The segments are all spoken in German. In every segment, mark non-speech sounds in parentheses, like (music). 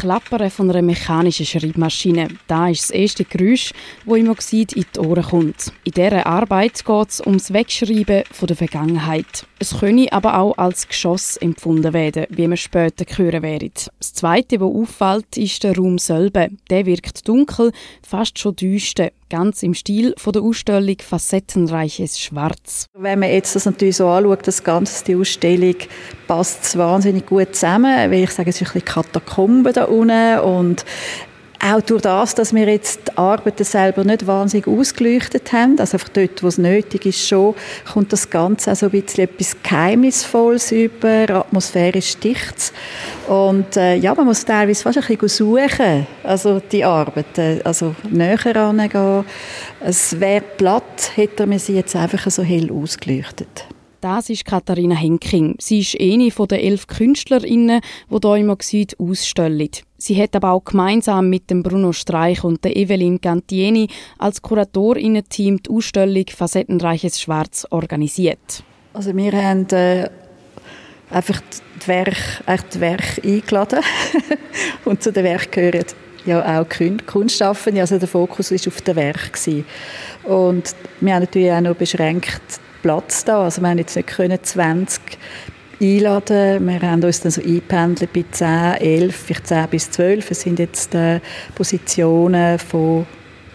Klappern von einer mechanischen Schreibmaschine. Da ist das erste Geräusch, wo im Oxid in die Ohren kommt. In dieser Arbeit geht es ums Wegschreiben von der Vergangenheit. Es könne aber auch als Geschoss empfunden werden, wie wir später hören werden. Das Zweite, was auffällt, ist der Raum selber. Der wirkt dunkel, fast schon düster, ganz im Stil von der Ausstellung Facettenreiches Schwarz. Wenn man jetzt das natürlich so anschaut, das Ganze, die Ausstellung passt wahnsinnig gut zusammen, weil ich sage, es ist ein bisschen Katakomben da unten und auch durch das, dass wir jetzt die Arbeiten selber nicht wahnsinnig ausgeleuchtet haben, also einfach dort, wo es nötig ist schon, kommt das Ganze auch so ein bisschen etwas Geheimnisvolles über, atmosphärisch dicht. Und äh, ja, man muss teilweise fast ein bisschen suchen, also die Arbeiten, also näher herangehen. Es wäre platt, hätte man sie jetzt einfach so hell ausgeleuchtet. Das ist Katharina Henking. Sie ist eine der elf Künstlerinnen, die hier im Oxid ausstellen. Sie hat aber auch gemeinsam mit dem Bruno Streich und der Evelyn Gantieni als Kuratorinnen-Team die Ausstellung Facettenreiches Schwarz organisiert. Also wir haben äh, einfach die Werke, die Werke eingeladen (laughs) und zu den Werken gehören ja auch Kunstschaffende, also der Fokus war auf den Werk und wir haben natürlich auch noch beschränkt Platz da. Also wir haben jetzt nicht können 20 einladen. Wir haben uns dann so eingependelt bei 10, 11, vielleicht 10 bis 12. Es sind jetzt äh, Positionen von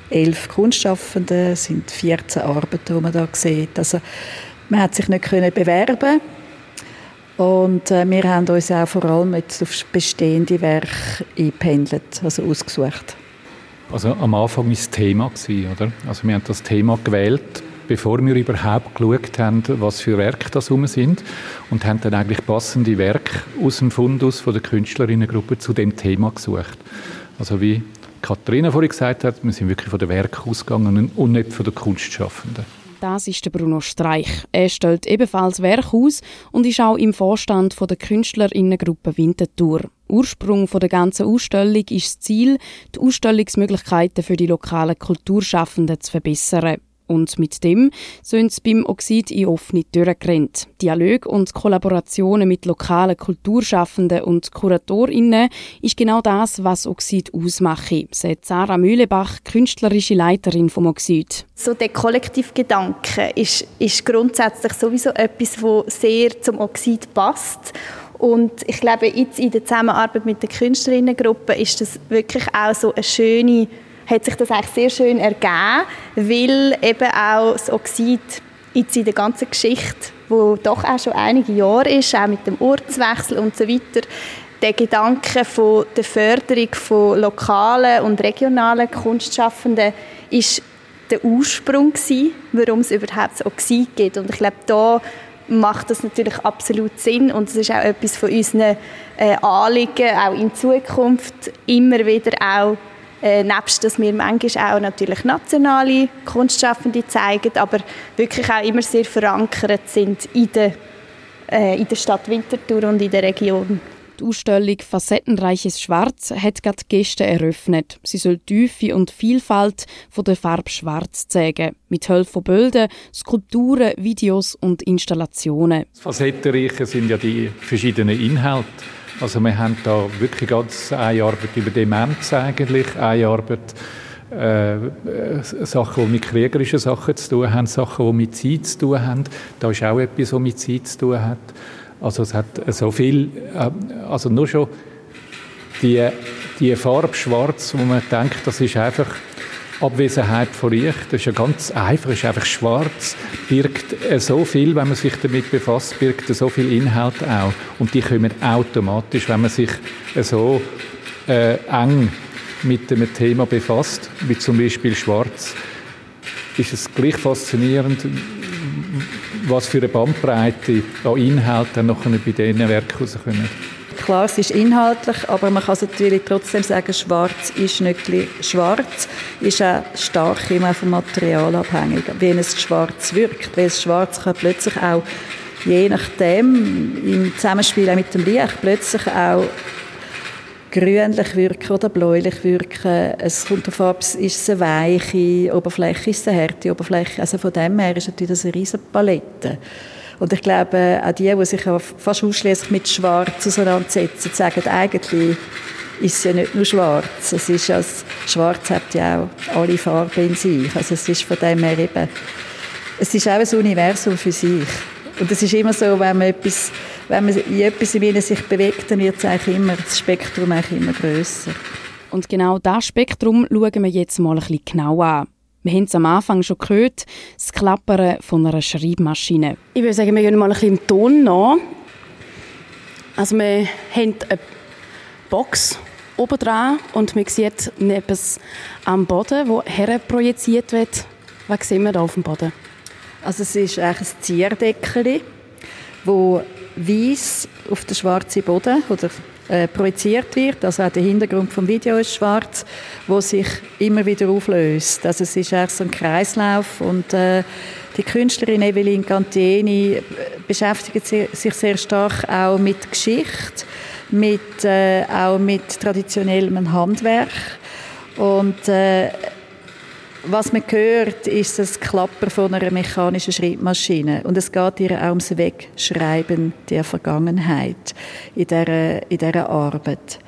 11 Kunstschaffenden, es sind 14 Arbeiten, die man da sieht. Also man hat sich nicht können bewerben und äh, wir haben uns auch vor allem jetzt auf bestehende Werke eingependelt, also ausgesucht. Also am Anfang war das Thema, oder? Also wir haben das Thema gewählt bevor wir überhaupt geschaut haben, was für Werke das rum sind und haben dann eigentlich passende Werke aus dem Fundus von der Künstlerinnengruppe zu dem Thema gesucht. Also wie Katharina vorhin gesagt hat, wir sind wirklich von den Werken ausgegangen und nicht von den Kunstschaffenden. Das ist der Bruno Streich. Er stellt ebenfalls Werk aus und ist auch im Vorstand von der Künstlerinnengruppe Winterthur. Ursprung von der ganzen Ausstellung ist das Ziel, die Ausstellungsmöglichkeiten für die lokalen Kulturschaffenden zu verbessern. Und mit dem sind sie beim Oxid in offene Türen gerannt. Dialog und Kollaborationen mit lokalen Kulturschaffenden und KuratorInnen ist genau das, was Oxid ausmacht, sagt Sarah Mühlebach, künstlerische Leiterin vom Oxid. So der Kollektivgedanke ist, ist grundsätzlich sowieso etwas, das sehr zum Oxid passt. Und ich glaube, jetzt in der Zusammenarbeit mit der Künstlerinnengruppe ist das wirklich auch so eine schöne hat sich das eigentlich sehr schön ergeben, weil eben auch das Oxid jetzt in der ganzen Geschichte, wo doch auch schon einige Jahre ist, auch mit dem Ortswechsel und so weiter, der Gedanke von der Förderung von lokalen und regionalen Kunstschaffenden ist der Ursprung gewesen, warum es überhaupt das Oxid gibt. Und ich glaube, da macht das natürlich absolut Sinn und es ist auch etwas von unseren äh, Anliegen, auch in Zukunft immer wieder auch äh, nebst, dass wir manchmal auch natürlich nationale Kunstschaffende zeigen, aber wirklich auch immer sehr verankert sind in der, äh, in der Stadt Winterthur und in der Region. Die Ausstellung Facettenreiches Schwarz hat gerade gestern eröffnet. Sie soll die Tiefe und Vielfalt von der Farbe Schwarz zeigen. Mit Hilfe von Bildern, Skulpturen, Videos und Installationen. Das Facettenreiche sind ja die verschiedenen Inhalte also wir haben da wirklich ganz eine Arbeit über Demenz eigentlich, eine Arbeit äh, Sachen, die mit kriegerischen Sachen zu tun haben, Sachen, die mit Zeit zu tun haben. Da ist auch etwas, was mit Zeit zu tun hat. Also es hat so viel, äh, also nur schon die, die Farbe schwarz, wo man denkt, das ist einfach Abwesenheit von Licht, das ist ja ganz einfach, ist einfach schwarz, birgt so viel, wenn man sich damit befasst, birgt so viel Inhalt auch. Und die kommen automatisch, wenn man sich so äh, eng mit dem Thema befasst, wie zum Beispiel schwarz, ist es gleich faszinierend, was für eine Bandbreite an Inhalten noch bei diesen Werken rauskommen. Klar, es ist inhaltlich, aber man kann natürlich trotzdem sagen, schwarz ist nicht schwarz, ist auch stark immer vom Material abhängig, wie es schwarz wirkt. Weil es schwarz kann plötzlich auch, je nachdem, im Zusammenspiel mit dem Licht, plötzlich auch grünlich wirken oder bläulich wirken. Es kommt darauf ab, ist es eine weiche Oberfläche, ist es eine harte Oberfläche. Also von dem her ist natürlich das eine riesige Palette. Und ich glaube, auch die, die sich fast ausschließlich mit Schwarz auseinandersetzen, sagen eigentlich, ist es ja nicht nur schwarz. Es ist als schwarz hat ja auch alle Farben in sich. Also es ist von dem her eben, es ist auch ein Universum für sich. Und es ist immer so, wenn man etwas, wenn man in etwas in sich bewegt, dann wird es eigentlich immer, das Spektrum eigentlich immer grösser. Und genau das Spektrum schauen wir jetzt mal ein bisschen genau an. Wir haben es am Anfang schon gehört, das Klappern von einer Schreibmaschine. Ich würde sagen, wir gehen mal ein bisschen im Ton nach. Also wir haben eine Box oben dran und man sieht etwas am Boden, wo herprojiziert wird. Was sehen wir da auf dem Boden? Also es ist eigentlich ein Zierdeckel, wo weiß auf den schwarzen Boden oder äh, projiziert wird. Also auch der Hintergrund vom Video ist schwarz, wo sich immer wieder auflöst. Also es ist eigentlich so ein Kreislauf und äh, die Künstlerin Evelyn Cantieni äh, beschäftigt sich sehr stark auch mit Geschichte, mit, äh, auch mit traditionellem Handwerk und äh, was man hört, ist das Klappern von einer mechanischen Schreibmaschine. Und es geht ihr auch ums Wegschreiben der Vergangenheit in dieser, in dieser Arbeit.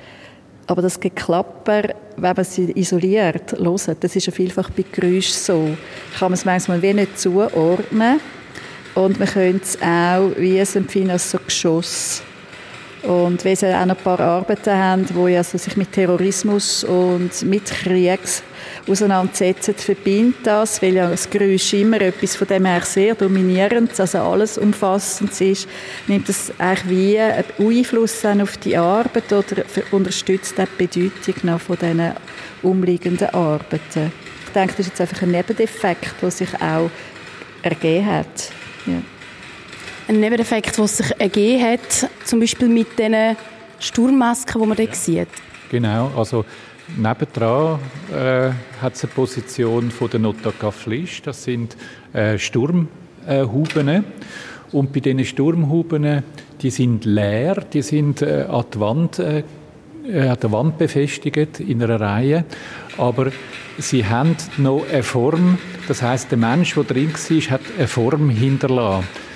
Aber das Geklapper, wenn man sie isoliert hört, das ist ja vielfach bei Geräuschen so, kann man es manchmal wie nicht zuordnen. Und man könnte es auch wie es empfinden als so Geschoss. Und weil sie auch noch ein paar Arbeiten haben, die ja so sich mit Terrorismus und mit Kriegs auseinandersetzen, verbindet das, weil ja das Geräusch immer etwas von dem her sehr dominierend, also alles umfassend ist, nimmt das eigentlich wie einen Einfluss auf die Arbeit oder unterstützt die Bedeutung noch von diesen umliegenden Arbeiten. Ich denke, das ist jetzt einfach ein Nebendefekt, der sich auch ergeben hat. Ja. Ein Nebeneffekt, der sich ergeben hat, zum Beispiel mit diesen Sturmmasken, die man dort sieht. Genau, also Nebendran äh, hat es eine Position von der Notaka Flisch. Das sind äh, Sturmhuben. Und bei diesen Sturmhuben, die sind leer, die sind äh, an, die Wand, äh, an der Wand befestigt in einer Reihe. Aber sie haben noch eine Form. Das heißt, der Mensch, der drin war, hat eine Form hinterlassen.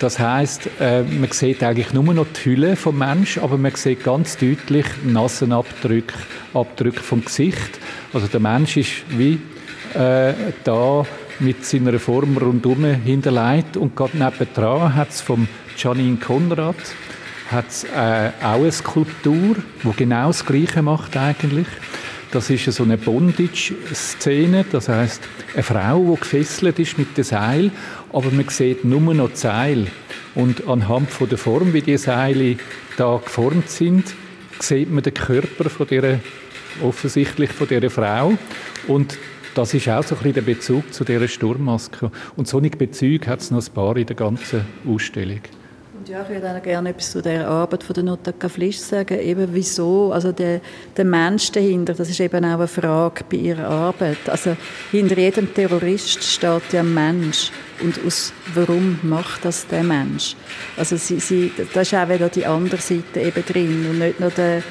Das heißt, äh, man sieht eigentlich nur noch die Hülle vom Mensch, aber man sieht ganz deutlich Nassenabdrücke, Abdrücke vom Gesicht. Also der Mensch ist wie äh, da mit seiner Form rundum hinterlegt und gerade nebendran hat es vom Janine Konrad hat's, äh, auch eine Skulptur, die genau das Gleiche macht eigentlich. Das ist so eine Bondage-Szene, das heißt eine Frau, die gefesselt ist mit dem Seil, aber man sieht nur noch die Seile. Und anhand von der Form, wie die Seile da geformt sind, sieht man den Körper von der offensichtlich von dieser Frau und das ist auch so ein bisschen der Bezug zu dieser Sturmmaske. Und solche Bezüge hat es noch ein paar in der ganzen Ausstellung. Ja, ich würde auch gerne etwas zu der Arbeit von der Notaka Flisch sagen. Eben wieso, also der, der Mensch dahinter, das ist eben auch eine Frage bei ihrer Arbeit. Also hinter jedem Terrorist steht ja ein Mensch. Und aus, warum macht das der Mensch? Also sie, sie, da ist auch wieder die andere Seite eben drin und nicht nur der,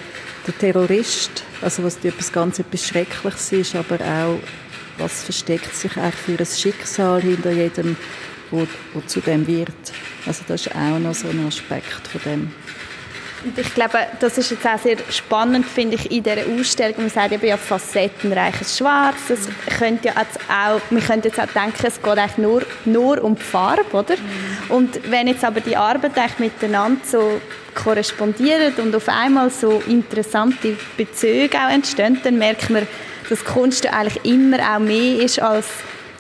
der Terrorist, also was etwas ganz etwas Schreckliches ist, aber auch was versteckt sich eigentlich für ein Schicksal hinter jedem, wo, wo zu dem wird. Also das ist auch noch so ein Aspekt von dem. Und ich glaube, das ist jetzt auch sehr spannend, finde ich, in dieser Ausstellung. Man sagt eben ja facettenreiches Schwarz. Das könnte ja auch, man könnte jetzt auch denken, es geht eigentlich nur, nur um die Farbe, oder? Mhm. Und wenn jetzt aber die Arbeit eigentlich miteinander so korrespondieren und auf einmal so interessante Bezüge auch entstehen, dann merkt man, dass Kunst eigentlich immer auch mehr ist als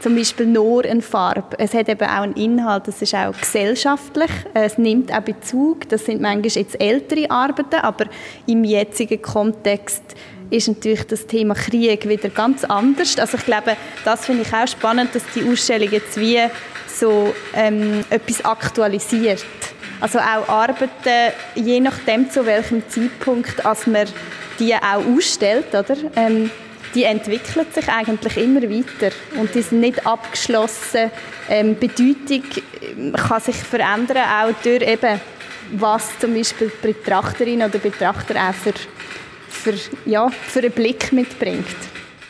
zum Beispiel nur eine Farbe. Es hat eben auch einen Inhalt, das ist auch gesellschaftlich, es nimmt auch Bezug, das sind manchmal jetzt ältere Arbeiten, aber im jetzigen Kontext ist natürlich das Thema Krieg wieder ganz anders. Also ich glaube, das finde ich auch spannend, dass die Ausstellung jetzt wie so ähm, etwas aktualisiert. Also auch Arbeiten, je nachdem zu welchem Zeitpunkt, als man die auch ausstellt, oder? Ähm, die entwickeln sich eigentlich immer weiter und die sind nicht abgeschlossen. Ähm, Bedeutung ähm, kann sich verändern, auch durch eben, was zum Beispiel die Betrachterin oder Betrachter auch für, für, ja, für einen Blick mitbringt.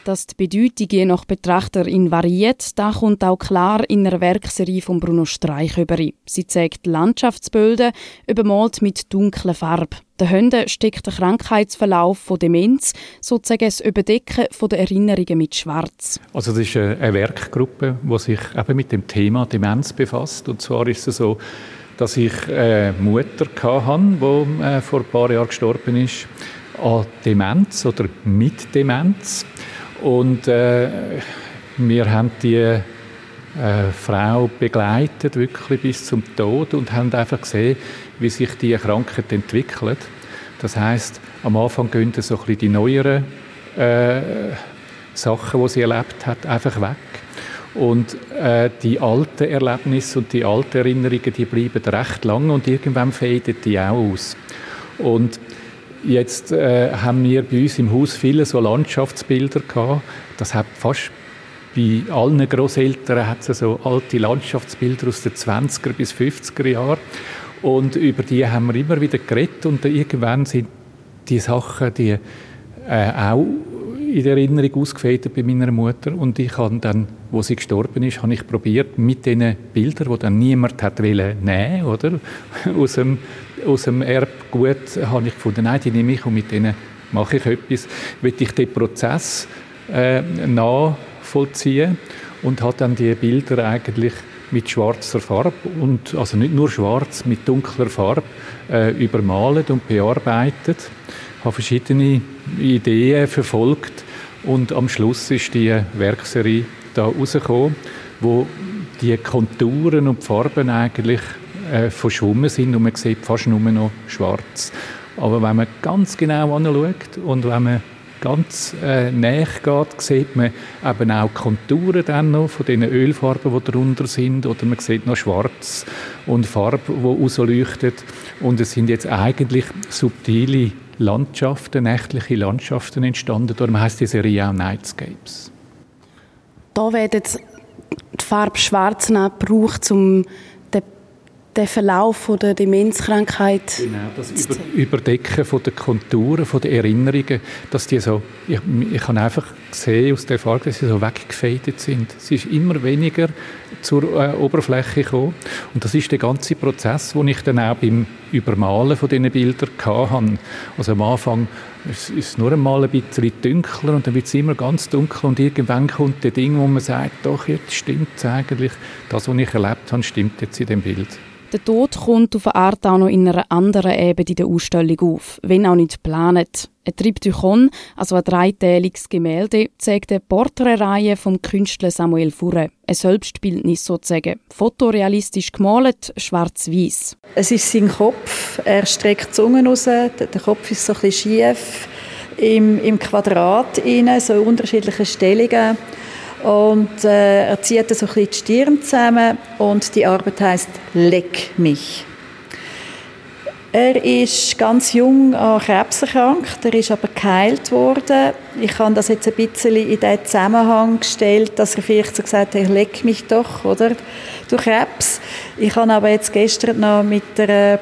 Dass die Bedeutung je nach Betrachterin variiert, da kommt auch klar in einer Werkserie von Bruno Streich über. Sie zeigt Landschaftsbilder, übermalt mit dunkler Farbe. Dahinter steckt der Krankheitsverlauf von Demenz, sozusagen das Überdecken von der Erinnerungen mit Schwarz. Also das ist eine Werkgruppe, die sich eben mit dem Thema Demenz befasst. Und zwar ist es so, dass ich eine Mutter hatte, die äh, vor ein paar Jahren gestorben ist, an Demenz oder mit Demenz. Und äh, wir haben die äh, Frau begleitet, wirklich bis zum Tod und haben einfach gesehen, wie sich die Krankheit entwickelt. Das heißt, am Anfang gehen so ein bisschen die neueren äh, Sachen, die sie erlebt hat, einfach weg. Und äh, die alten Erlebnisse und die alten Erinnerungen, die bleiben recht lange und irgendwann faden die auch aus. Und Jetzt äh, haben wir bei uns im Haus viele so Landschaftsbilder gehabt. Das hat fast bei allen Großeltern hat so alte Landschaftsbilder aus den 20er bis 50er Jahren. Und über die haben wir immer wieder geredet und irgendwann sind die Sachen, die äh, auch in der Erinnerung ausgefädelt bei meiner Mutter und ich habe dann, wo sie gestorben ist, habe ich probiert mit diesen Bildern, die dann niemand hat nehmen oder (laughs) aus dem, aus dem Erbgut, habe ich gefunden, nein, die nehme ich und mit denen mache ich etwas, will ich den Prozess äh, nachvollziehen und habe dann die Bilder eigentlich mit schwarzer Farbe und also nicht nur schwarz, mit dunkler Farbe äh, übermalt und bearbeitet. Habe verschiedene Ideen verfolgt und am Schluss ist die Werkserie da rausgekommen, wo die Konturen und die Farben eigentlich äh, verschwommen sind und man sieht fast nur noch schwarz. Aber wenn man ganz genau anschaut und wenn man ganz äh, näher geht, sieht man eben auch Konturen dann noch von den Ölfarben, die darunter sind, oder man sieht noch Schwarz und Farbe, die rausleuchtet. Und es sind jetzt eigentlich subtile Landschaften, nächtliche Landschaften entstanden. Darum heißt die Serie auch Nightscapes. Da werden die Farbe Schwarz gebraucht, um den Verlauf der Demenzkrankheit genau, das Über Überdecken von der Konturen, von den Erinnerungen, dass die so, ich, ich habe einfach gesehen aus der Farbe, dass sie so weggefadet sind. Sie ist immer weniger zur äh, Oberfläche gekommen und das ist der ganze Prozess, den ich dann auch beim Übermalen von diesen Bildern hatte. Also am Anfang ist es nur einmal ein bisschen dunkler und dann wird es immer ganz dunkel und irgendwann kommt der Ding, wo man sagt, doch, jetzt stimmt es eigentlich, das, was ich erlebt habe, stimmt jetzt in dem Bild. Der Tod kommt auf eine Art auch noch in einer anderen Ebene in der Ausstellung auf, wenn auch nicht geplant. Ein Triptychon, also ein dreiteiliges Gemälde, zeigt eine Porträtreihe vom Künstler Samuel Furre. Ein Selbstbildnis sozusagen. Fotorealistisch gemalt, schwarz-weiß. Es ist sein Kopf. Er streckt die Zunge raus. Der Kopf ist so ein bisschen schief. Im, im Quadrat rein, so unterschiedliche Stellungen. Und äh, er zieht so ein bisschen die Stirn zusammen und die Arbeit heißt Leck mich. Er ist ganz jung an Krebs erkrankt, er ist aber geheilt worden. Ich habe das jetzt ein bisschen in den Zusammenhang gestellt, dass er vielleicht so gesagt hat, leck mich doch, oder? Du Krebs. Ich habe aber jetzt gestern noch mit der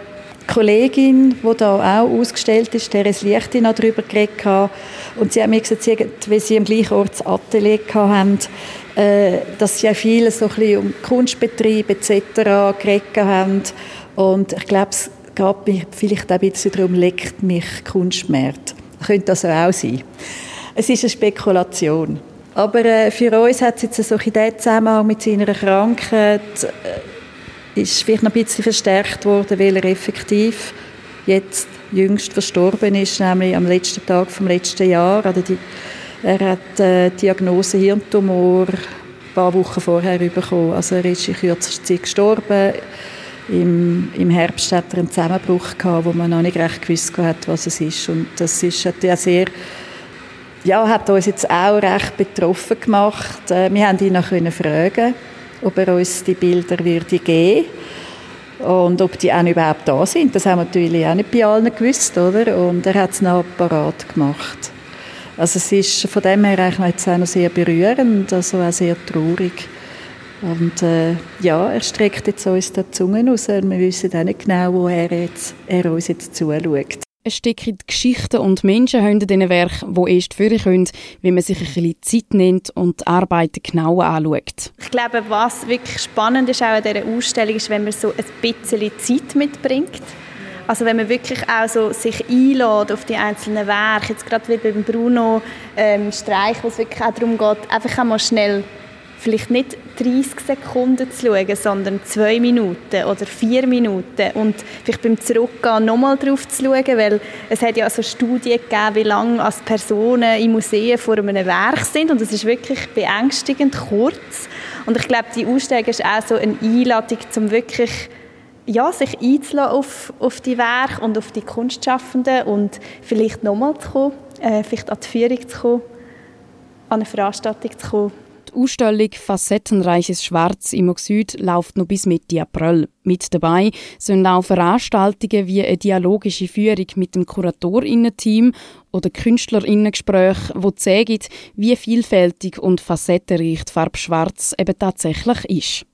Kollegin, die da auch ausgestellt ist, Teres Lichti, noch darüber geredet. Und sie haben mir gesagt, weil sie am gleichen Ort das Atelier hatten, äh, dass sie auch viel so ein bisschen um Kunstbetrieb etc. geredet haben. Und ich glaube, geht mir vielleicht auch ein bisschen darum, leckt mich Kunstmarkt. Könnte das auch sein. Es ist eine Spekulation. Aber äh, für uns hat es jetzt so in diesem Zusammenhang mit seiner Krankheit äh, ist vielleicht noch ein bisschen verstärkt worden, weil er effektiv jetzt jüngst verstorben ist, nämlich am letzten Tag vom letzten Jahr. Also die, er hat äh, Diagnose Hirntumor ein paar Wochen vorher bekommen. Also er ist in kürzester Zeit gestorben. Im, Im Herbst hat er einen Zusammenbruch gehabt, wo man noch nicht recht gewusst hat, was es ist. Und das ist hat ja sehr ja, hat uns jetzt auch recht betroffen gemacht. Äh, wir haben ihn noch fragen ob er uns die Bilder würde geben und ob die auch überhaupt da sind. Das haben wir natürlich auch nicht bei allen gewusst, oder? Und er hat es noch parat gemacht. Also es ist von dem her eigentlich auch noch sehr berührend, also auch sehr traurig. Und äh, ja, er streckt jetzt uns die Zunge raus und wir wissen auch nicht genau, wo er, jetzt, er uns jetzt zuschaut. Es stecken Geschichten und Menschen hinter diesen Werken, die erst führen können, wenn man sich ein bisschen Zeit nimmt und die Arbeiten genauer anschaut. Ich glaube, was wirklich spannend ist auch an dieser Ausstellung, ist, wenn man so ein bisschen Zeit mitbringt. Also wenn man wirklich auch so sich einlädt auf die einzelnen Werke, jetzt gerade wie beim Bruno ähm, Streich, wo es wirklich auch darum geht, einfach einmal schnell vielleicht nicht 30 Sekunden zu schauen, sondern zwei Minuten oder vier Minuten. Und vielleicht beim Zurückgehen nochmal drauf zu schauen, weil es hat ja so Studien gegeben, wie lange als Personen im Museum vor einem Werk sind. Und es ist wirklich beängstigend kurz. Und ich glaube, die Ausstellung ist auch so eine Einladung, um wirklich ja, sich einzulassen auf, auf die Werke und auf die Kunstschaffenden und vielleicht nochmal zu kommen, äh, vielleicht an die Führung zu kommen, an eine Veranstaltung zu kommen die Ausstellung Facettenreiches Schwarz im Süd läuft noch bis Mitte April. Mit dabei sind auch Veranstaltungen wie eine dialogische Führung mit dem Kuratorinnen-Team oder Künstlerinnengespräche, wo zeigen, wie vielfältig und facettenreich die Farbe Schwarz eben tatsächlich ist.